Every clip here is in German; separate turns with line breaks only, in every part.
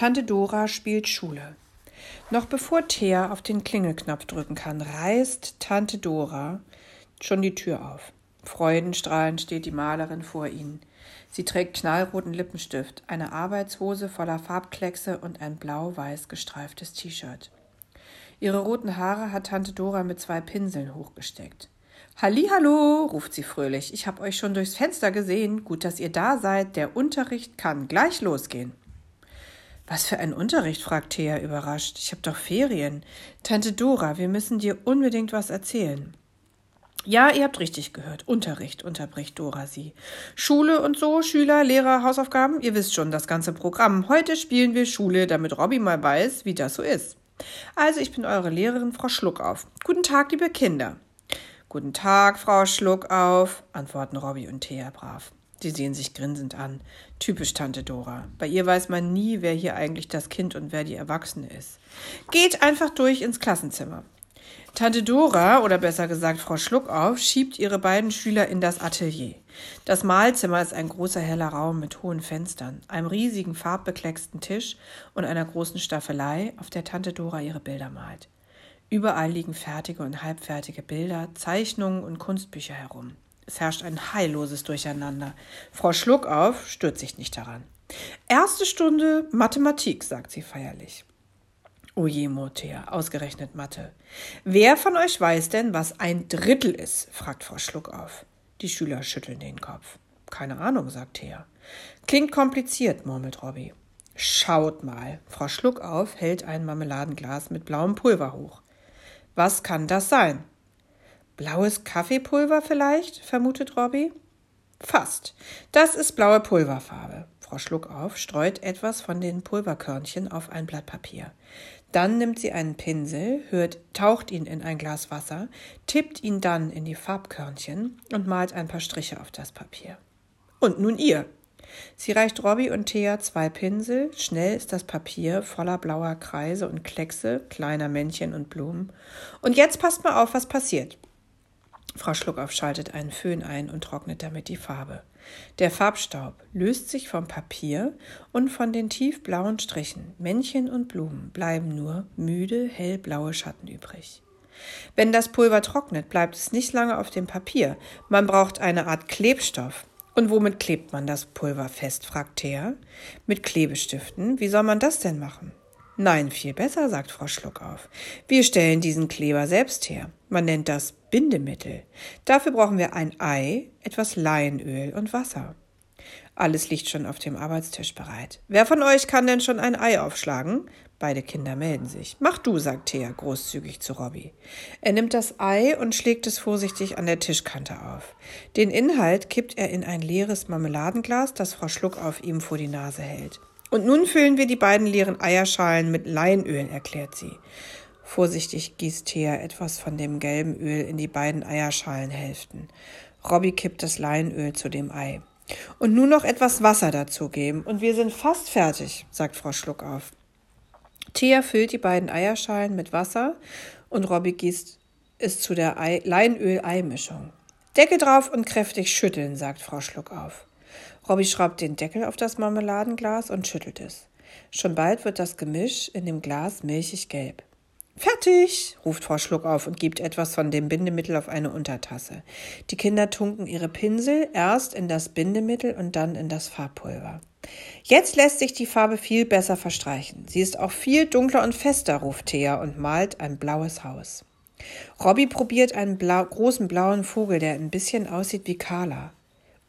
Tante Dora spielt Schule. Noch bevor Thea auf den Klingelknopf drücken kann, reißt Tante Dora schon die Tür auf. Freudenstrahlend steht die Malerin vor ihnen. Sie trägt knallroten Lippenstift, eine Arbeitshose voller Farbkleckse und ein blau-weiß gestreiftes T-Shirt. Ihre roten Haare hat Tante Dora mit zwei Pinseln hochgesteckt. Hallo, ruft sie fröhlich. Ich hab euch schon durchs Fenster gesehen. Gut, dass ihr da seid. Der Unterricht kann gleich losgehen. Was für ein Unterricht? fragt Thea überrascht. Ich hab doch Ferien. Tante Dora, wir müssen dir unbedingt was erzählen. Ja, ihr habt richtig gehört. Unterricht, unterbricht Dora sie. Schule und so, Schüler, Lehrer, Hausaufgaben, ihr wisst schon, das ganze Programm. Heute spielen wir Schule, damit Robby mal weiß, wie das so ist. Also, ich bin eure Lehrerin, Frau Schluckauf. Guten Tag, liebe Kinder. Guten Tag, Frau Schluckauf, antworten Robby und Thea brav. Sie sehen sich grinsend an. Typisch Tante Dora. Bei ihr weiß man nie, wer hier eigentlich das Kind und wer die Erwachsene ist. Geht einfach durch ins Klassenzimmer. Tante Dora, oder besser gesagt Frau Schluckauf, schiebt ihre beiden Schüler in das Atelier. Das Mahlzimmer ist ein großer heller Raum mit hohen Fenstern, einem riesigen farbbeklecksten Tisch und einer großen Staffelei, auf der Tante Dora ihre Bilder malt. Überall liegen fertige und halbfertige Bilder, Zeichnungen und Kunstbücher herum. Es herrscht ein heilloses Durcheinander. Frau Schluckauf stürzt sich nicht daran. Erste Stunde Mathematik, sagt sie feierlich. Oje, Motea, ausgerechnet Mathe. Wer von euch weiß denn, was ein Drittel ist? fragt Frau Schluckauf. Die Schüler schütteln den Kopf. Keine Ahnung, sagt Thea. Klingt kompliziert, murmelt Robby. Schaut mal. Frau Schluckauf hält ein Marmeladenglas mit blauem Pulver hoch. Was kann das sein? Blaues Kaffeepulver vielleicht? vermutet Robby. Fast. Das ist blaue Pulverfarbe. Frau Schluckauf streut etwas von den Pulverkörnchen auf ein Blatt Papier. Dann nimmt sie einen Pinsel, hört, taucht ihn in ein Glas Wasser, tippt ihn dann in die Farbkörnchen und malt ein paar Striche auf das Papier. Und nun ihr. Sie reicht Robby und Thea zwei Pinsel, schnell ist das Papier voller blauer Kreise und Kleckse, kleiner Männchen und Blumen. Und jetzt passt mal auf, was passiert. Frau Schluckauf schaltet einen Föhn ein und trocknet damit die Farbe. Der Farbstaub löst sich vom Papier und von den tiefblauen Strichen, Männchen und Blumen, bleiben nur müde, hellblaue Schatten übrig. Wenn das Pulver trocknet, bleibt es nicht lange auf dem Papier. Man braucht eine Art Klebstoff. Und womit klebt man das Pulver fest? fragt Thea. Mit Klebestiften. Wie soll man das denn machen? Nein, viel besser, sagt Frau Schluckauf. Wir stellen diesen Kleber selbst her. Man nennt das Bindemittel. Dafür brauchen wir ein Ei, etwas Leinöl und Wasser. Alles liegt schon auf dem Arbeitstisch bereit. Wer von euch kann denn schon ein Ei aufschlagen? Beide Kinder melden sich. Mach du, sagt Thea großzügig zu Robby. Er nimmt das Ei und schlägt es vorsichtig an der Tischkante auf. Den Inhalt kippt er in ein leeres Marmeladenglas, das Frau Schluckauf ihm vor die Nase hält. Und nun füllen wir die beiden leeren Eierschalen mit Leinöl, erklärt sie. Vorsichtig gießt Thea etwas von dem gelben Öl in die beiden Eierschalenhälften. Robby kippt das Leinöl zu dem Ei. Und nun noch etwas Wasser dazugeben, und wir sind fast fertig, sagt Frau Schluckauf. Thea füllt die beiden Eierschalen mit Wasser und Robby gießt es zu der Leinöl-Eimischung. Deckel drauf und kräftig schütteln, sagt Frau Schluckauf. Robby schraubt den Deckel auf das Marmeladenglas und schüttelt es. Schon bald wird das Gemisch in dem Glas milchig gelb. Fertig, ruft Frau Schluck auf und gibt etwas von dem Bindemittel auf eine Untertasse. Die Kinder tunken ihre Pinsel erst in das Bindemittel und dann in das Farbpulver. Jetzt lässt sich die Farbe viel besser verstreichen. Sie ist auch viel dunkler und fester, ruft Thea und malt ein blaues Haus. Robby probiert einen blau großen blauen Vogel, der ein bisschen aussieht wie Carla.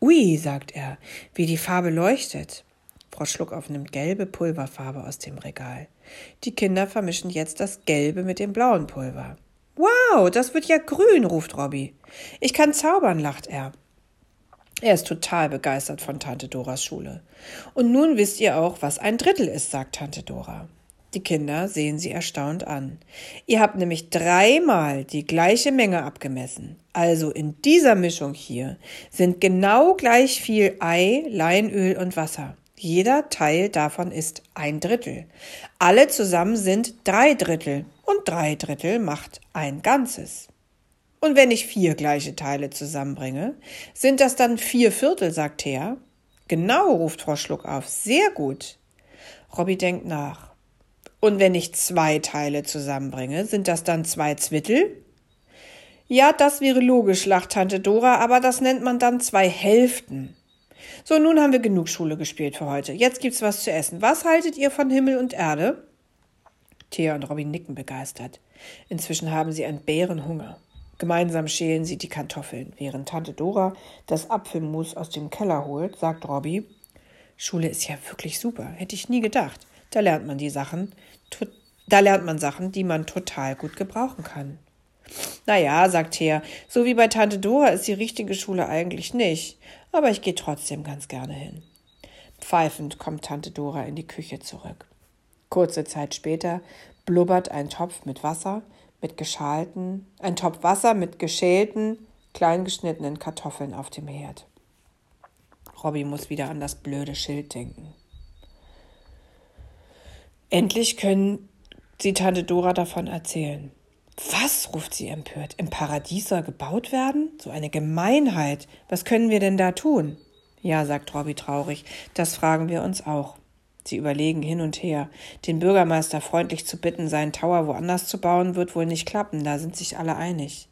Ui, sagt er, wie die Farbe leuchtet. Frau Schluckauf nimmt gelbe Pulverfarbe aus dem Regal. Die Kinder vermischen jetzt das gelbe mit dem blauen Pulver. Wow, das wird ja grün, ruft Robby. Ich kann zaubern, lacht er. Er ist total begeistert von Tante Doras Schule. Und nun wisst ihr auch, was ein Drittel ist, sagt Tante Dora. Die Kinder sehen sie erstaunt an. Ihr habt nämlich dreimal die gleiche Menge abgemessen. Also in dieser Mischung hier sind genau gleich viel Ei, Leinöl und Wasser. Jeder Teil davon ist ein Drittel. Alle zusammen sind drei Drittel und drei Drittel macht ein Ganzes. Und wenn ich vier gleiche Teile zusammenbringe, sind das dann vier Viertel, sagt Thea. Genau, ruft Frau Schluck auf. Sehr gut. Robby denkt nach. Und wenn ich zwei Teile zusammenbringe, sind das dann zwei Zwittel? Ja, das wäre logisch, lacht Tante Dora, aber das nennt man dann zwei Hälften. So, nun haben wir genug Schule gespielt für heute. Jetzt gibt's was zu essen. Was haltet ihr von Himmel und Erde? Thea und Robin nicken begeistert. Inzwischen haben sie einen Bärenhunger. Gemeinsam schälen sie die Kartoffeln. Während Tante Dora das Apfelmus aus dem Keller holt, sagt Robby, Schule ist ja wirklich super. Hätte ich nie gedacht. Da lernt man die Sachen, da lernt man Sachen, die man total gut gebrauchen kann. Naja, sagt Thea, so wie bei Tante Dora ist die richtige Schule eigentlich nicht, aber ich gehe trotzdem ganz gerne hin. Pfeifend kommt Tante Dora in die Küche zurück. Kurze Zeit später blubbert ein Topf mit Wasser, mit geschalten, ein Topf Wasser mit geschälten, kleingeschnittenen Kartoffeln auf dem Herd. Robby muss wieder an das blöde Schild denken. Endlich können sie Tante Dora davon erzählen. Was? ruft sie empört. Im Paradies soll gebaut werden? So eine Gemeinheit. Was können wir denn da tun? Ja, sagt Robby traurig. Das fragen wir uns auch. Sie überlegen hin und her. Den Bürgermeister freundlich zu bitten, seinen Tower woanders zu bauen, wird wohl nicht klappen, da sind sich alle einig.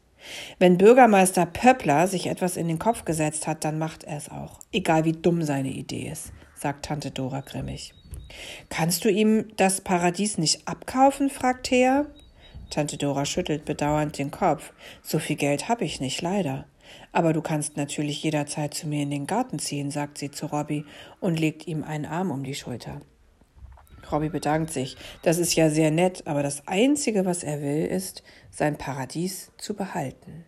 Wenn Bürgermeister Pöppler sich etwas in den Kopf gesetzt hat, dann macht er es auch, egal wie dumm seine Idee ist, sagt Tante Dora grimmig. Kannst du ihm das Paradies nicht abkaufen? fragt Thea. Tante Dora schüttelt bedauernd den Kopf. So viel Geld habe ich nicht, leider. Aber du kannst natürlich jederzeit zu mir in den Garten ziehen, sagt sie zu Robby und legt ihm einen Arm um die Schulter. Robby bedankt sich. Das ist ja sehr nett, aber das Einzige, was er will, ist, sein Paradies zu behalten.